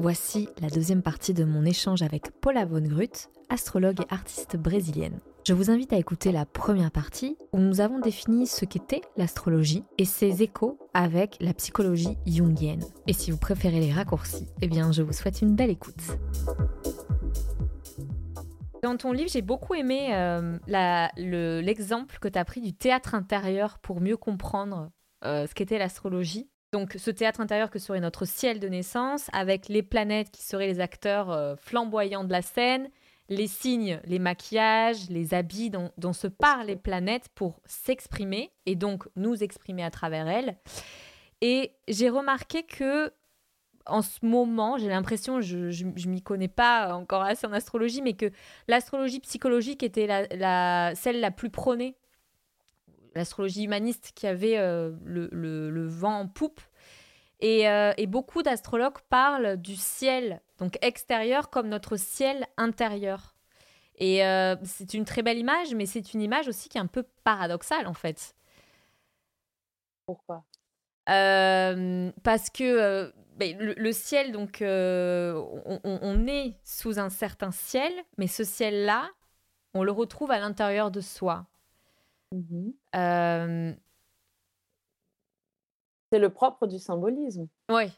Voici la deuxième partie de mon échange avec Paula Von Grut, astrologue et artiste brésilienne. Je vous invite à écouter la première partie où nous avons défini ce qu'était l'astrologie et ses échos avec la psychologie jungienne. Et si vous préférez les raccourcis, eh bien je vous souhaite une belle écoute. Dans ton livre, j'ai beaucoup aimé euh, l'exemple que tu as pris du théâtre intérieur pour mieux comprendre euh, ce qu'était l'astrologie. Donc ce théâtre intérieur que serait notre ciel de naissance, avec les planètes qui seraient les acteurs euh, flamboyants de la scène, les signes, les maquillages, les habits dont, se parlent les planètes pour s'exprimer et donc nous exprimer à travers elles. Et j'ai remarqué que en ce moment, j'ai l'impression, je, je, m'y connais pas encore assez en astrologie, mais que l'astrologie psychologique était la, celle la plus prônée l'astrologie humaniste qui avait euh, le, vent en poupe. Euh, et, beaucoup d'astrologues parlent du ciel, donc extérieur, comme notre ciel intérieur. Et euh, c'est une très belle image, mais c'est une image aussi qui est un peu paradoxale en fait. Pourquoi? Parce que ben, le, ciel, donc, on, on, est sous un certain ciel, mais ce ciel-là, on le retrouve à l'intérieur de soi. Mmh c'est le propre du symbolisme. Oui,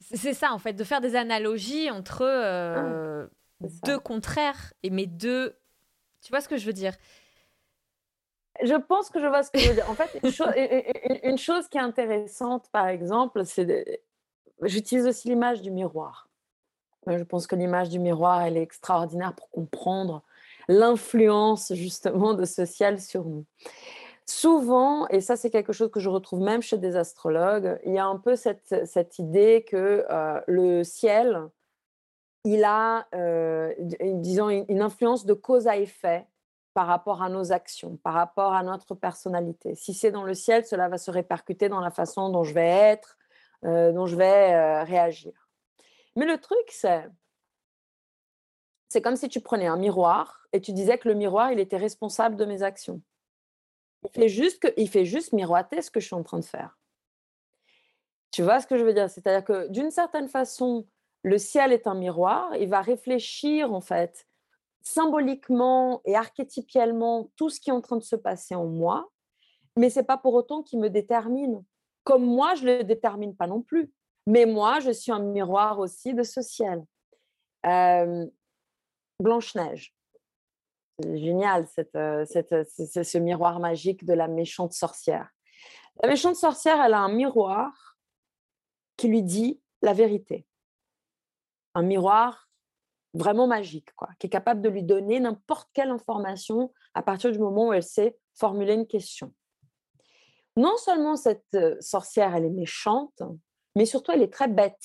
c'est ça en fait, de faire des analogies entre ah, deux contraires, et mais deux. Tu vois ce que je veux dire? Je pense que je vois ce que je veux dire. En fait, une, chose qui est intéressante, par exemple, c'est. J'utilise aussi l'image du miroir. Je pense que l'image du miroir, elle est extraordinaire pour comprendre l'influence justement de ce ciel sur nous. Souvent, et ça c'est quelque chose que je retrouve même chez des astrologues, il y a un peu cette, cette idée que euh, le ciel, il a, euh, disons, une influence de cause à effet par rapport à nos actions, par rapport à notre personnalité. Si c'est dans le ciel, cela va se répercuter dans la façon dont je vais être, euh, dont je vais réagir. Mais le truc, c'est c'est comme si tu prenais un miroir et tu disais que le miroir, il était responsable de mes actions. Il fait juste, que, fait juste miroiter ce que je suis en train de faire. Tu vois ce que je veux dire? C'est-à-dire que d'une certaine façon, le ciel est un miroir. Il va réfléchir en fait symboliquement et archétypialement tout ce qui est en train de se passer en moi, mais c'est pas pour autant qu'il me détermine. Comme moi, je le détermine pas non plus. Mais moi, je suis un miroir aussi de ce ciel. Euh, Blanche-Neige. Génial, cette, euh, cette, ce miroir magique de la méchante sorcière. La méchante sorcière, elle a un miroir qui lui dit la vérité. Un miroir vraiment magique, quoi, qui est capable de lui donner n'importe quelle information à partir du moment où elle sait formuler une question. Non seulement cette euh, sorcière, elle est méchante, mais surtout elle est très bête,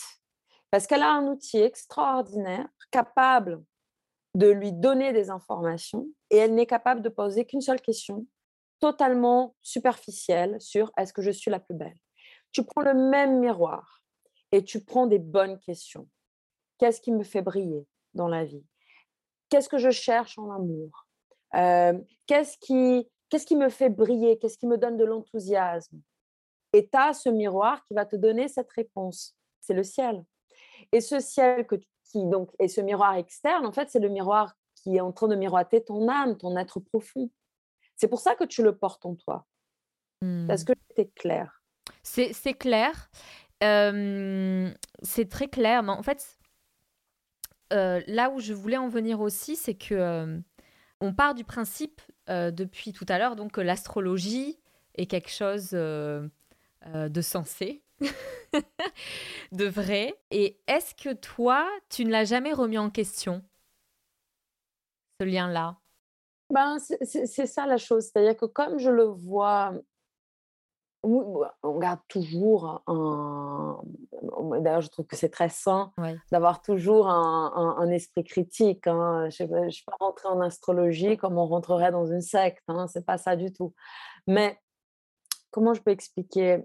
parce qu'elle a un outil extraordinaire, capable de lui donner des informations et elle n'est capable de poser qu'une seule question, totalement superficielle sur est-ce que je suis la plus belle? Tu prends le même miroir et tu prends des bonnes questions. Qu'est-ce qui me fait briller dans la vie? Qu'est-ce que je cherche en amour? Euh, Qu'est-ce qui, qu'est-ce qui me fait briller? Qu'est-ce qui me donne de l'enthousiasme? Et tu as ce miroir qui va te donner cette réponse. C'est le ciel. Et ce ciel que tu donc et ce miroir externe, en fait, c'est le miroir qui est en train de miroiter ton âme, ton être profond. C'est pour ça que tu le portes en toi. Parce mmh. que c'est clair. C'est clair. c'est très clair. Mais en fait, euh, là où je voulais en venir aussi, c'est que on part du principe depuis tout à l'heure donc que l'astrologie est quelque chose de sensé, de vrai. Et est-ce que toi, tu ne l'as jamais remis en question, ce lien-là? Ben, C'est ça la chose. C'est-à-dire que comme je le vois, on garde toujours un... D'ailleurs, je trouve que c'est très sain d'avoir toujours un, esprit critique. Hein. Je ne suis pas rentrée en astrologie comme on rentrerait dans une secte. Hein. C'est pas ça du tout. Mais comment je peux expliquer?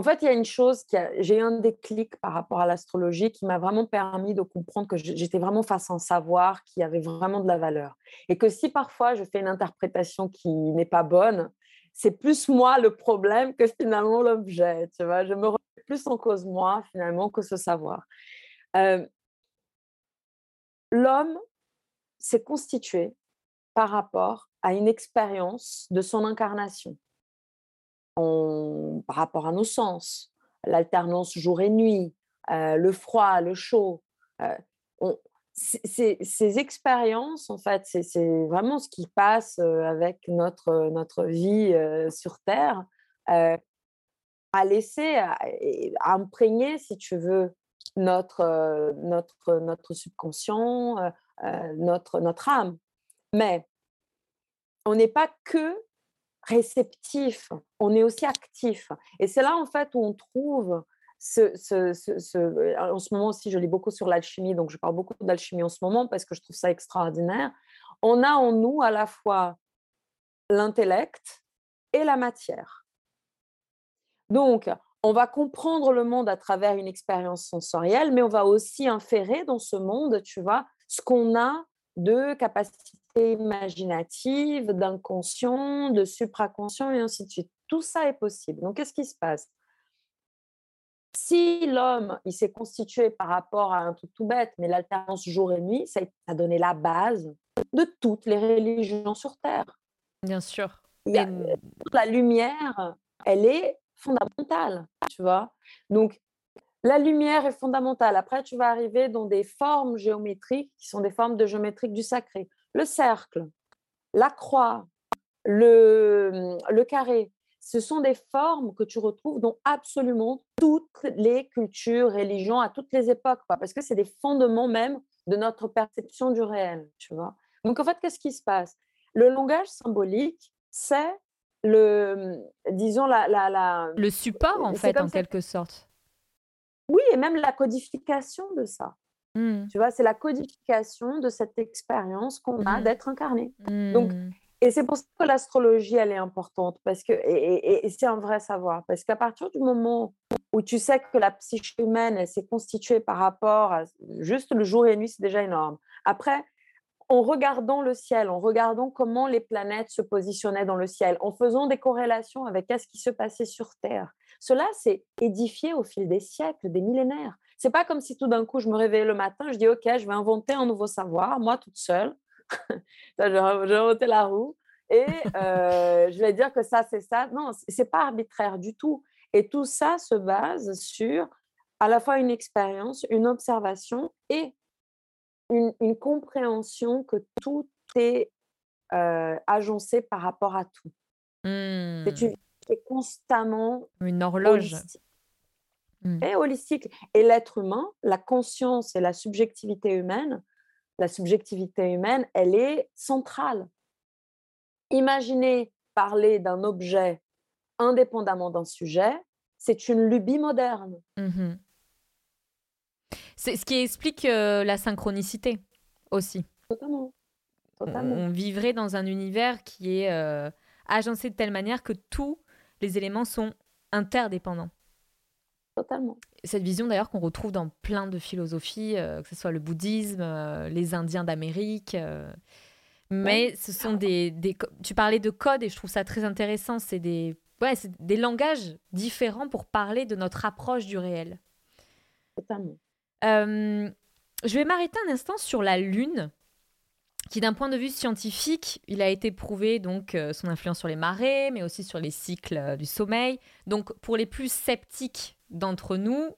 En fait, il y a une chose, qui j'ai eu un déclic par rapport à l'astrologie qui m'a vraiment permis de comprendre que j'étais vraiment face à un savoir qui avait vraiment de la valeur. Et que si parfois je fais une interprétation qui n'est pas bonne, c'est plus moi le problème que finalement l'objet. Tu vois, je me remets plus en cause moi finalement que ce savoir. L'homme s'est constitué par rapport à une expérience de son incarnation, par rapport à nos sens, l'alternance jour et nuit, le froid, le chaud. ces, expériences, en fait, c'est vraiment ce qui passe avec notre, notre vie sur Terre, à laisser, à, imprégner, si tu veux, notre, notre, notre subconscient, notre, notre âme. Mais on n'est pas que réceptif, on est aussi actif. Et c'est là, en fait, où on trouve ce, en ce moment aussi, je lis beaucoup sur l'alchimie, donc je parle beaucoup d'alchimie en ce moment parce que je trouve ça extraordinaire. On a en nous à la fois l'intellect et la matière. Donc, on va comprendre le monde à travers une expérience sensorielle, mais on va aussi inférer dans ce monde, tu vois, ce qu'on a de capacité imaginative, d'inconscient, de supraconscient et ainsi de suite. Tout ça est possible. Donc, qu'est-ce qui se passe? Si l'homme, il s'est constitué par rapport à un truc tout bête, mais l'alternance jour et nuit, ça a donné la base de toutes les religions sur Terre. Bien sûr. La lumière, elle est fondamentale, tu vois? Donc, la lumière est fondamentale. Après, tu vas arriver dans des formes géométriques qui sont des formes de géométrique du sacré. Le cercle, la croix, le, le carré, ce sont des formes que tu retrouves dans absolument toutes les cultures, religions, à toutes les époques, parce que c'est des fondements même de notre perception du réel, tu vois. Donc, en fait, qu'est-ce qui se passe? Le langage symbolique, c'est le, disons, la, la, la, Le support, en fait, en quelque sorte. Oui, et même la codification de ça. Mmh. Tu vois, c'est la codification de cette expérience qu'on a mmh. d'être incarné. Donc, mmh. et c'est pour ça que l'astrologie, elle est importante, parce que, et, c'est un vrai savoir, parce qu'à partir du moment où tu sais que la psyché humaine, elle s'est constituée par rapport à juste le jour et la nuit, c'est déjà énorme. Après, en regardant le ciel, en regardant comment les planètes se positionnaient dans le ciel, en faisant des corrélations avec ce qui se passait sur Terre, cela s'est édifié au fil des siècles, des millénaires. C'est pas comme si tout d'un coup je me réveillais le matin, je dis ok, je vais inventer un nouveau savoir, moi toute seule. je vais inventer la roue et euh, je vais dire que ça c'est ça. Non, c'est pas arbitraire du tout. Et tout ça se base sur à la fois une expérience, une observation et une, compréhension que tout est euh, agencé par rapport à tout. C'est une constamment une horloge. Mmh. Et holistique. Et l'être humain, la conscience et la subjectivité humaine, la subjectivité humaine, elle est centrale. Imaginez parler d'un objet indépendamment d'un sujet, c'est une lubie moderne. Mmh c'est ce qui explique euh, la synchronicité aussi. Totalement. On, vivrait dans un univers qui est euh, agencé de telle manière que tous les éléments sont interdépendants. Totalement. Cette vision d'ailleurs qu'on retrouve dans plein de philosophies, euh, que ce soit le bouddhisme, euh, les Indiens d'Amérique. Euh, mais ce sont des, des, Tu parlais de code et je trouve ça très intéressant. C'est des, ouais, des langages différents pour parler de notre approche du réel. Totalement. je vais m'arrêter un instant sur la Lune qui d'un point de vue scientifique, il a été prouvé donc son influence sur les marées, mais aussi sur les cycles du sommeil. Donc pour les plus sceptiques d'entre nous,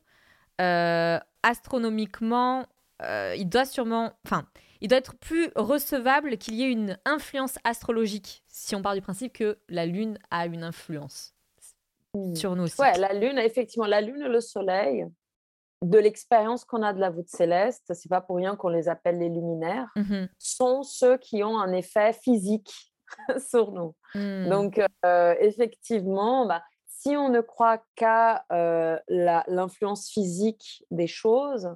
euh, astronomiquement, euh, il doit sûrement, enfin, il doit être plus recevable qu'il y ait une influence astrologique, si on part du principe que la Lune a une influence hmm. sur nous. Ouais, la Lune, effectivement, la Lune et le Soleil, de l'expérience qu'on a de la voûte céleste, c'est pas pour rien qu'on les appelle les luminaires, mmh sont ceux qui ont un effet physique sur nous. Hmm. Donc, euh, effectivement, bah, si on ne croit qu'à euh, l'influence physique des choses,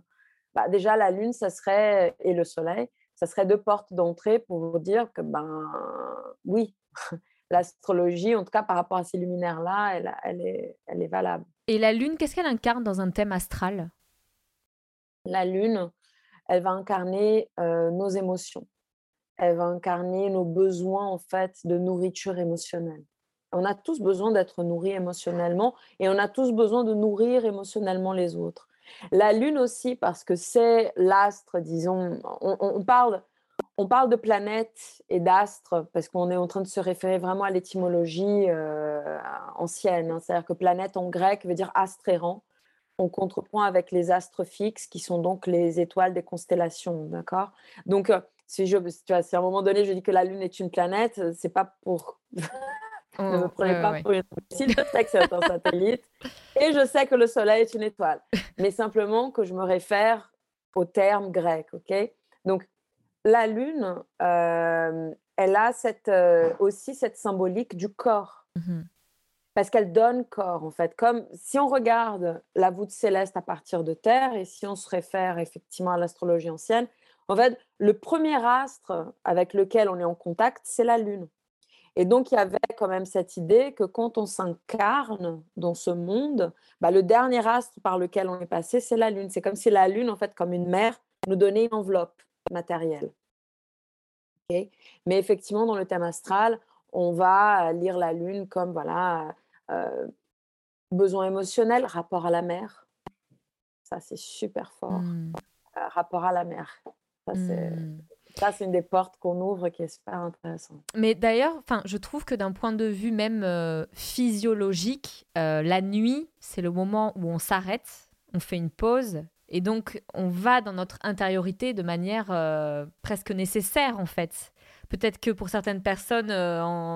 bah déjà la Lune, ça serait, et le Soleil, ça serait deux portes d'entrée pour vous dire que, ben oui, l'astrologie, en tout cas par rapport à ces luminaires-là, elle, elle, est, elle est valable. Et la Lune, qu'est-ce qu'elle incarne dans un thème astral? La Lune, elle va incarner euh, nos émotions. Elle va incarner nos besoins, en fait, de nourriture émotionnelle. On a tous besoin d'être nourris émotionnellement et on a tous besoin de nourrir émotionnellement les autres. La Lune aussi, parce que c'est l'astre, disons, on, parle, on parle de planètes et d'astres, parce qu'on est en train de se référer vraiment à l'étymologie euh, ancienne. Hein. C'est-à-dire que planète en grec veut dire astre errant. On contrepoint avec les astres fixes, qui sont donc les étoiles des constellations, d'accord? Donc, euh, si, je, tu vois, si à un moment donné je dis que la Lune est une planète, c'est pas pour ne me prenez pas pour une imbécile. Je sais que c'est un satellite et je sais que le Soleil est une étoile. Mais simplement que je me réfère au terme grec. ok? Donc, la Lune, euh, elle a cette, euh, aussi cette symbolique du corps. Mmh Parce qu'elle donne corps, en fait. Comme si on regarde la voûte céleste à partir de Terre, et si on se réfère effectivement à l'astrologie ancienne, en fait, le premier astre avec lequel on est en contact, c'est la Lune. Et donc, il y avait quand même cette idée que quand on s'incarne dans ce monde, bah, le dernier astre par lequel on est passé, c'est la Lune. C'est comme si la Lune, en fait, comme une mère, nous donnait une enveloppe matérielle. Mais effectivement, dans le thème astral, on va lire la Lune comme, voilà, euh, besoin émotionnel, rapport à la mer. Ça, c'est super fort. Mmh. Euh, rapport à la mer. Ça, c'est... Mmh. Ça, c'est une des portes qu'on ouvre qui est super intéressante. Mais d'ailleurs, je trouve que d'un point de vue même euh, physiologique, euh, la nuit, c'est le moment où on s'arrête, on fait une pause, et donc on va dans notre intériorité de manière euh, presque nécessaire en fait. Peut-être que pour certaines personnes,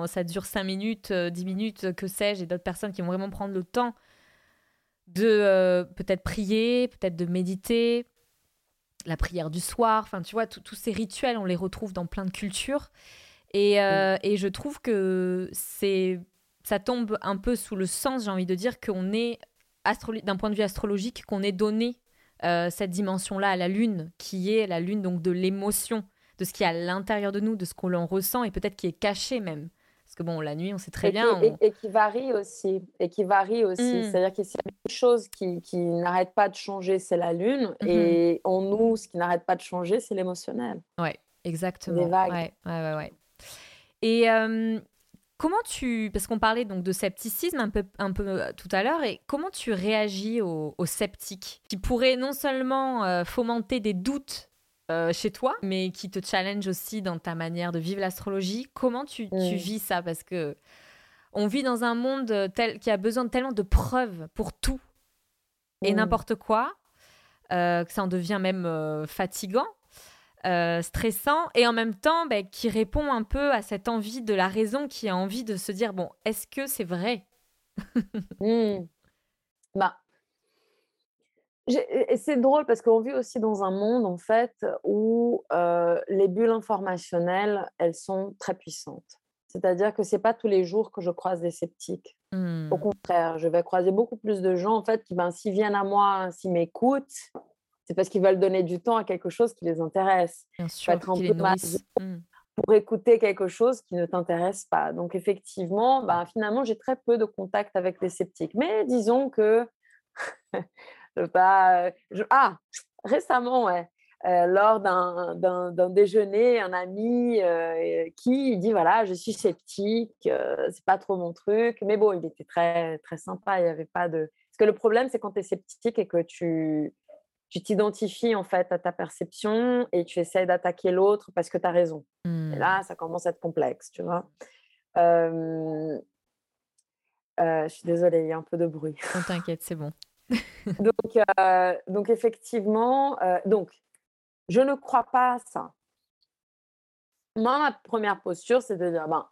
ça dure 5 minutes, 10 minutes, que sais-je, et d'autres personnes qui vont vraiment prendre le temps de peut-être prier, peut-être de méditer, la prière du soir, enfin tu vois, tous ces rituels, on les retrouve dans plein de cultures. Et, euh, et je trouve que c'est ça tombe un peu sous le sens, j'ai envie de dire, qu'on est, d'un point de vue astrologique, qu'on est donné euh, cette dimension-là à la Lune, qui est la Lune donc de l'émotion, de ce qui est à l'intérieur de nous, de ce qu'on en ressent et peut-être qui est caché même. Parce que bon, la nuit, on sait très bien. Et, qui varie aussi. Et qui varie aussi. Mmh. C'est-à-dire qu'il y a une chose qui, qui n'arrête pas de changer, c'est la lune. Mmh et en nous, ce qui n'arrête pas de changer, c'est l'émotionnel. Ouais, exactement. Des vagues. Ouais, ouais, ouais. Et comment tu. Parce qu'on parlait donc de scepticisme un peu, un peu euh, tout à l'heure. Et comment tu réagis aux, sceptiques qui pourraient non seulement euh, fomenter des doutes euh, chez toi, mais qui te challenge aussi dans ta manière de vivre l'astrologie? Comment tu, tu, mm. vis ça? Parce que on vit dans un monde tel qui a besoin de tellement de preuves pour tout et mm. n'importe quoi, euh, que ça en devient même euh, stressant, et en même temps ben, qui répond un peu à cette envie de la raison qui a envie de se dire bon, est-ce que c'est vrai? Mm. Bah, c'est drôle parce qu'on vit aussi dans un monde en fait où les bulles informationnelles, elles sont très puissantes. C'est-à-dire que c'est pas tous les jours que je croise des sceptiques. Au mmh. contraire, je vais croiser beaucoup plus de gens en fait qui, ben, s'ils viennent à moi, s'ils m'écoutent, c'est parce qu'ils veulent donner du temps à quelque chose qui les intéresse. Bien sûr, être un peu mmh. pour écouter quelque chose qui ne t'intéresse pas. Donc effectivement, ben, finalement, j'ai très peu de contact avec les sceptiques. Mais disons que pas. Ah, récemment, ouais. lors d'un déjeuner, un ami qui dit voilà, je suis sceptique, c'est pas trop mon truc. Mais bon, il était très, très sympa. Il y avait pas de. Parce que le problème, c'est quand tu es sceptique et que tu tu t'identifies en fait à ta perception et tu essaies d'attaquer l'autre parce que tu as raison. Et mmh. là, ça commence à être complexe, tu vois. je suis désolée, il y a un peu de bruit. Non, t'inquiète, c'est bon donc, euh, donc, effectivement, euh, donc, je ne crois pas à ça. Moi, ma première posture, c'est de dire, ben,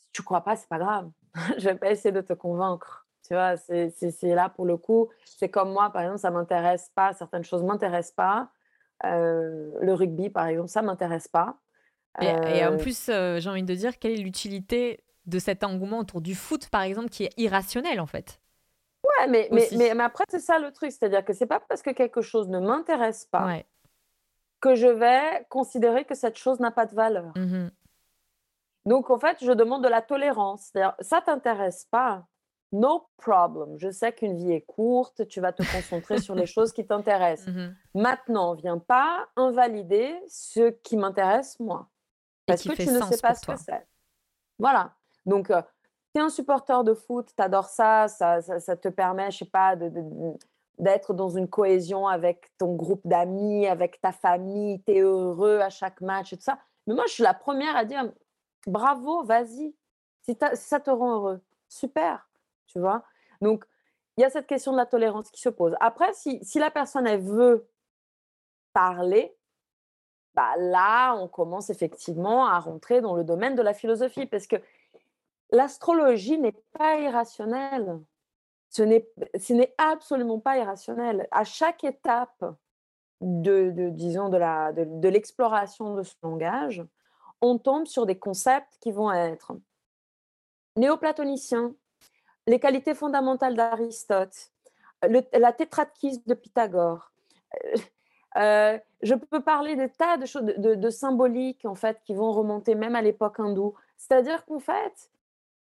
si tu crois pas, c'est pas grave. je vais pas essayer de te convaincre. Tu vois, c'est là pour le coup. C'est comme moi, par exemple, ça m'intéresse pas, certaines choses m'intéressent pas. Euh, le rugby, par exemple, ça m'intéresse pas. Et, en plus, j'ai envie de dire, quelle est l'utilité de cet engouement autour du foot, par exemple, qui est irrationnel en fait? Ouais, mais, mais, mais, après, c'est ça le truc. C'est-à-dire que c'est pas parce que quelque chose ne m'intéresse pas que je vais considérer que cette chose n'a pas de valeur. Mmh Donc, en fait, je demande de la tolérance. C'est-à-dire, ça t'intéresse pas, no problem. Je sais qu'une vie est courte, tu vas te concentrer sur les choses qui t'intéressent. Mmh Maintenant, viens pas invalider ce qui m'intéresse moi. Parce que tu ne sais pas ce que c'est. Voilà. Donc, euh, tu es un supporter de foot, tu adores ça, ça, ça, te permet, je sais pas, de, d'être dans une cohésion avec ton groupe d'amis, avec ta famille, tu es heureux à chaque match et tout ça. Mais moi, je suis la première à dire bravo, vas-y, si, ça te rend heureux, super, tu vois? Donc, il y a cette question de la tolérance qui se pose. Après, si, si la personne, veut parler, bah là, on commence effectivement à rentrer dans le domaine de la philosophie, parce que l'astrologie n'est pas irrationnelle. Ce n'est absolument pas irrationnel. À chaque étape de, disons, de l'exploration de, de ce langage, on tombe sur des concepts qui vont être néoplatoniciens, les qualités fondamentales d'Aristote, la tétradquise de Pythagore. Euh, euh, je peux parler des tas de choses, de, symboliques en fait, qui vont remonter même à l'époque hindoue. C'est-à-dire qu'en fait,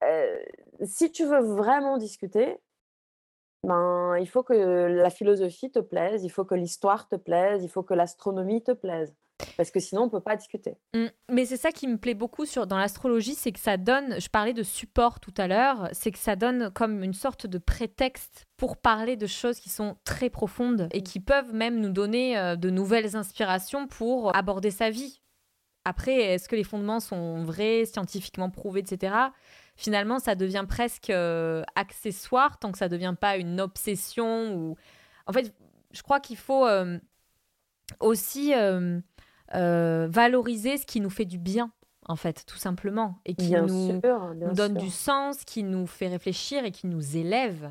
euh, si tu veux vraiment discuter, ben, il faut que la philosophie te plaise, il faut que l'histoire te plaise, il faut que l'astronomie te plaise. Parce que sinon, on ne peut pas discuter. Mmh. Mais c'est ça qui me plaît beaucoup sur, dans l'astrologie, c'est que ça donne, je parlais de support tout à l'heure, c'est que ça donne comme une sorte de prétexte pour parler de choses qui sont très profondes et qui peuvent même nous donner euh, de nouvelles inspirations pour aborder sa vie. Après, est-ce que les fondements sont vrais, scientifiquement prouvés, etc finalement, ça devient presque euh, accessoire tant que ça ne devient pas une obsession. Ou... En fait, je crois qu'il faut euh, aussi valoriser ce qui nous fait du bien, en fait, tout simplement, et qui nous, donne du sens, qui nous fait réfléchir et qui nous élève.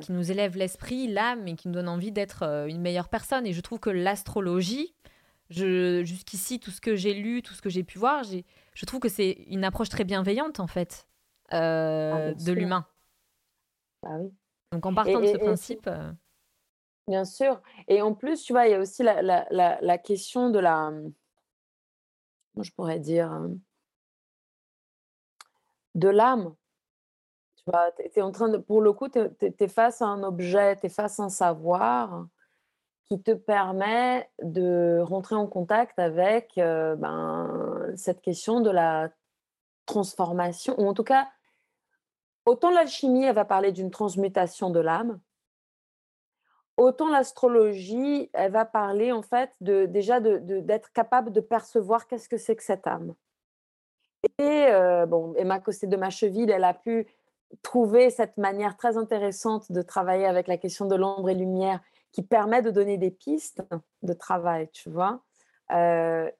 qui nous élève l'esprit, l'âme et qui nous donne envie d'être une meilleure personne. Et je trouve que l'astrologie, jusqu'ici, tout ce que j'ai lu, tout ce que j'ai pu voir, j'ai je trouve que c'est une approche très bienveillante en fait euh, ah, de l'humain. Ah oui. Donc en partant de ce principe. Euh, bien sûr. Et en plus, tu vois, il y a aussi la, question de la. Moi, je pourrais dire. Euh, de l'âme. Tu vois, tu es en train de. Pour le coup, tu es, face à un objet, tu es face à un savoir qui te permet de rentrer en contact avec euh, ben, cette question de la transformation, ou en tout cas, autant l'alchimie, elle va parler d'une transmutation de l'âme, autant l'astrologie, elle va parler en fait de, déjà d'être capable de percevoir qu'est-ce que c'est que cette âme. Et euh, bon, Emma Costé de Macheville, elle a pu trouver cette manière très intéressante de travailler avec la question de l'ombre et lumière qui permet de donner des pistes de travail, tu vois. Euh,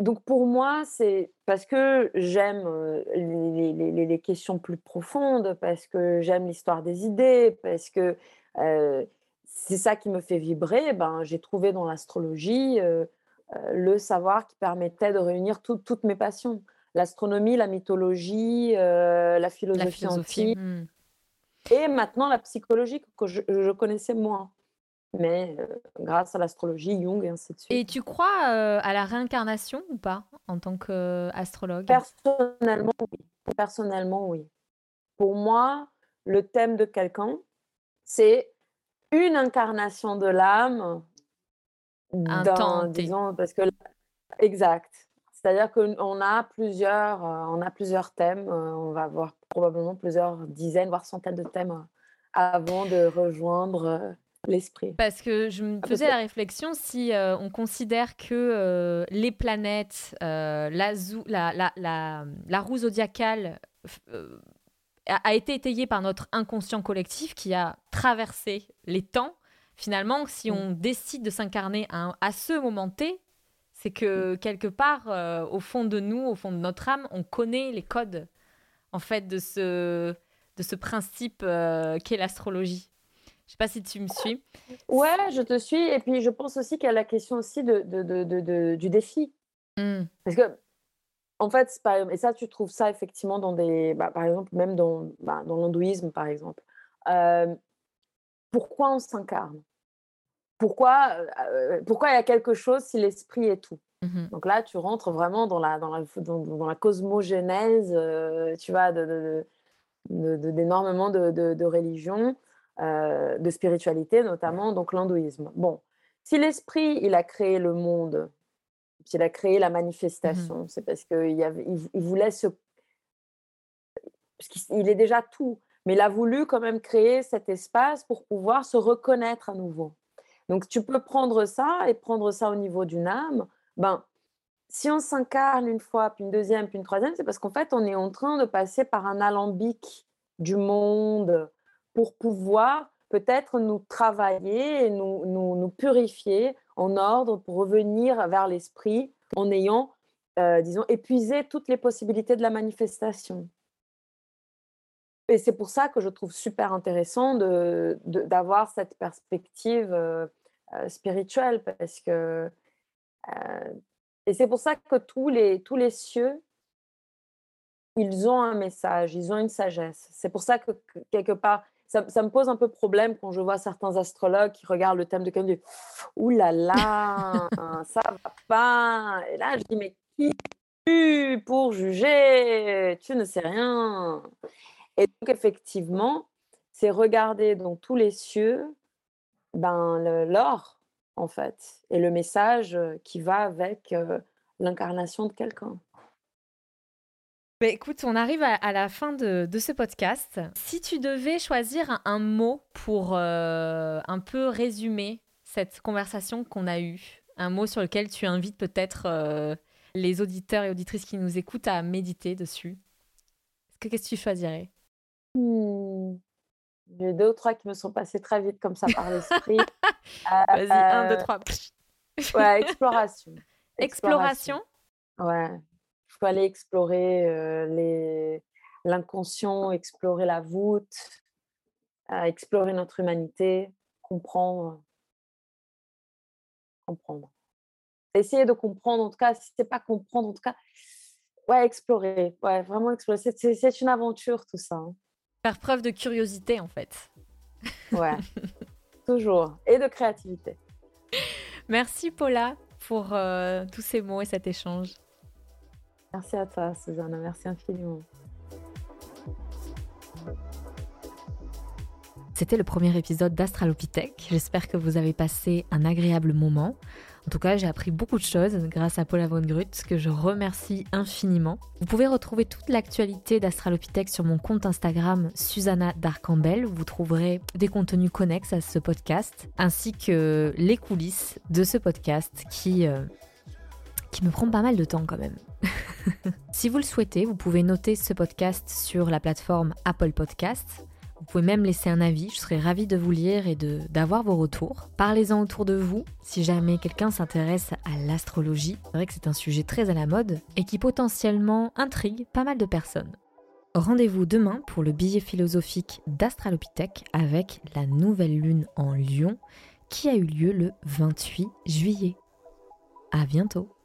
donc pour moi, c'est parce que j'aime euh, les, questions plus profondes, parce que j'aime l'histoire des idées, parce que euh, c'est ça qui me fait vibrer. Ben, j'ai trouvé dans l'astrologie le savoir qui permettait de réunir toutes mes passions. L'astronomie, la mythologie, la philosophie, antique. Hmm. Et maintenant la psychologie que je connaissais moins mais grâce à l'astrologie, Jung et ainsi de suite. Et tu crois à la réincarnation ou pas en tant qu'astrologue? Personnellement, oui. Personnellement, oui. Pour moi, le thème de quelqu'un, c'est une incarnation de l'âme. Un temps, disons, parce que exact. C'est-à-dire qu'on a plusieurs, on a plusieurs thèmes. on va avoir probablement plusieurs dizaines, voire centaines de thèmes avant de rejoindre l'esprit. Parce que je me ah, faisais la réflexion si euh, on considère que euh, les planètes, euh, la, la, la, la, roue zodiacale a, été étayée par notre inconscient collectif qui a traversé les temps. Finalement, si mm. on décide de s'incarner à, à, ce moment T, c'est que mm. quelque part, au fond de nous, au fond de notre âme, on connaît les codes en fait de ce, de ce principe qu'est l'astrologie. Je sais pas si tu me suis. Ouais, je te suis. Et puis, je pense aussi qu'il y a la question aussi de, de, de, du défi. Mmh. Parce que, en fait, et ça, tu trouves ça effectivement dans des. Bah, par exemple, même dans, bah, dans l'hindouisme, par exemple. Euh, pourquoi on s'incarne? Pourquoi, euh, pourquoi il y a quelque chose si l'esprit est tout? Mmh Donc là, tu rentres vraiment dans la, dans la, dans, la cosmogénèse, euh, tu vois, d'énormément de, de, de, religions. De spiritualité, notamment donc l'hindouisme. Bon, si l'esprit, il a créé le monde, s'il a créé la manifestation, mmh c'est parce qu'il il, il voulait se... Parce qu'il est déjà tout. Mais il a voulu quand même créer cet espace pour pouvoir se reconnaître à nouveau. Donc tu peux prendre ça et prendre ça au niveau d'une âme. Ben, si on s'incarne une fois, puis une deuxième, puis une troisième, c'est parce qu'en fait, on est en train de passer par un alambic du monde pour pouvoir peut-être nous travailler et nous, nous, purifier en ordre pour revenir vers l'esprit en ayant, euh, disons, épuisé toutes les possibilités de la manifestation. Et c'est pour ça que je trouve super intéressant d'avoir de, cette perspective euh, euh, spirituelle, parce que et c'est pour ça que tous les, tous les cieux, ils ont un message, ils ont une sagesse. C'est pour ça que, quelque part, ça, me pose un peu problème quand je vois certains astrologues qui regardent le thème de disent Ouh là là, ça va pas. Et là, je dis Mais qui tu pour juger? Tu ne sais rien. Et donc, effectivement, c'est regarder dans tous les cieux ben, l'or en fait, et le message qui va avec l'incarnation de quelqu'un. Bah, écoute, on arrive à, la fin de, ce podcast. Si tu devais choisir un, mot pour un peu résumer cette conversation qu'on a eue, un mot sur lequel tu invites peut-être les auditeurs et auditrices qui nous écoutent à méditer dessus, qu'est-ce que tu choisirais? Mmh. J'ai deux ou trois qui me sont passés très vite comme ça par l'esprit. Vas-y, un, deux, euh, trois. ouais, exploration? exploration. Ouais. Il faut aller explorer l'inconscient, explorer la voûte, explorer notre humanité, comprendre. Comprendre. Essayer de comprendre, en tout cas, si c'est pas comprendre, en tout cas, ouais, explorer. Ouais, vraiment explorer. C'est une aventure, tout ça. Hein. Faire preuve de curiosité, en fait. Ouais, toujours. Et de créativité. Merci, Paula, pour euh, tous ces mots et cet échange. Merci à toi, Susanna. Merci infiniment. C'était le premier épisode d'Astralopithèque. J'espère que vous avez passé un agréable moment. En tout cas, j'ai appris beaucoup de choses grâce à Paula von Grut, que je remercie infiniment. Vous pouvez retrouver toute l'actualité d'Astralopithèque sur mon compte Instagram Susanna Darcambel. Vous trouverez des contenus connexes à ce podcast, ainsi que les coulisses de ce podcast qui, euh, qui me prend pas mal de temps quand même. si vous le souhaitez, vous pouvez noter ce podcast sur la plateforme Apple Podcasts vous pouvez même laisser un avis, je serais ravie de vous lire et d'avoir vos retours. Parlez-en autour de vous si jamais quelqu'un s'intéresse à l'astrologie. C'est vrai que c'est un sujet très à la mode et qui potentiellement intrigue pas mal de personnes. Rendez-vous demain pour le billet philosophique d'Astralopithèque avec la nouvelle lune en Lion qui a eu lieu le 28 juillet. À bientôt!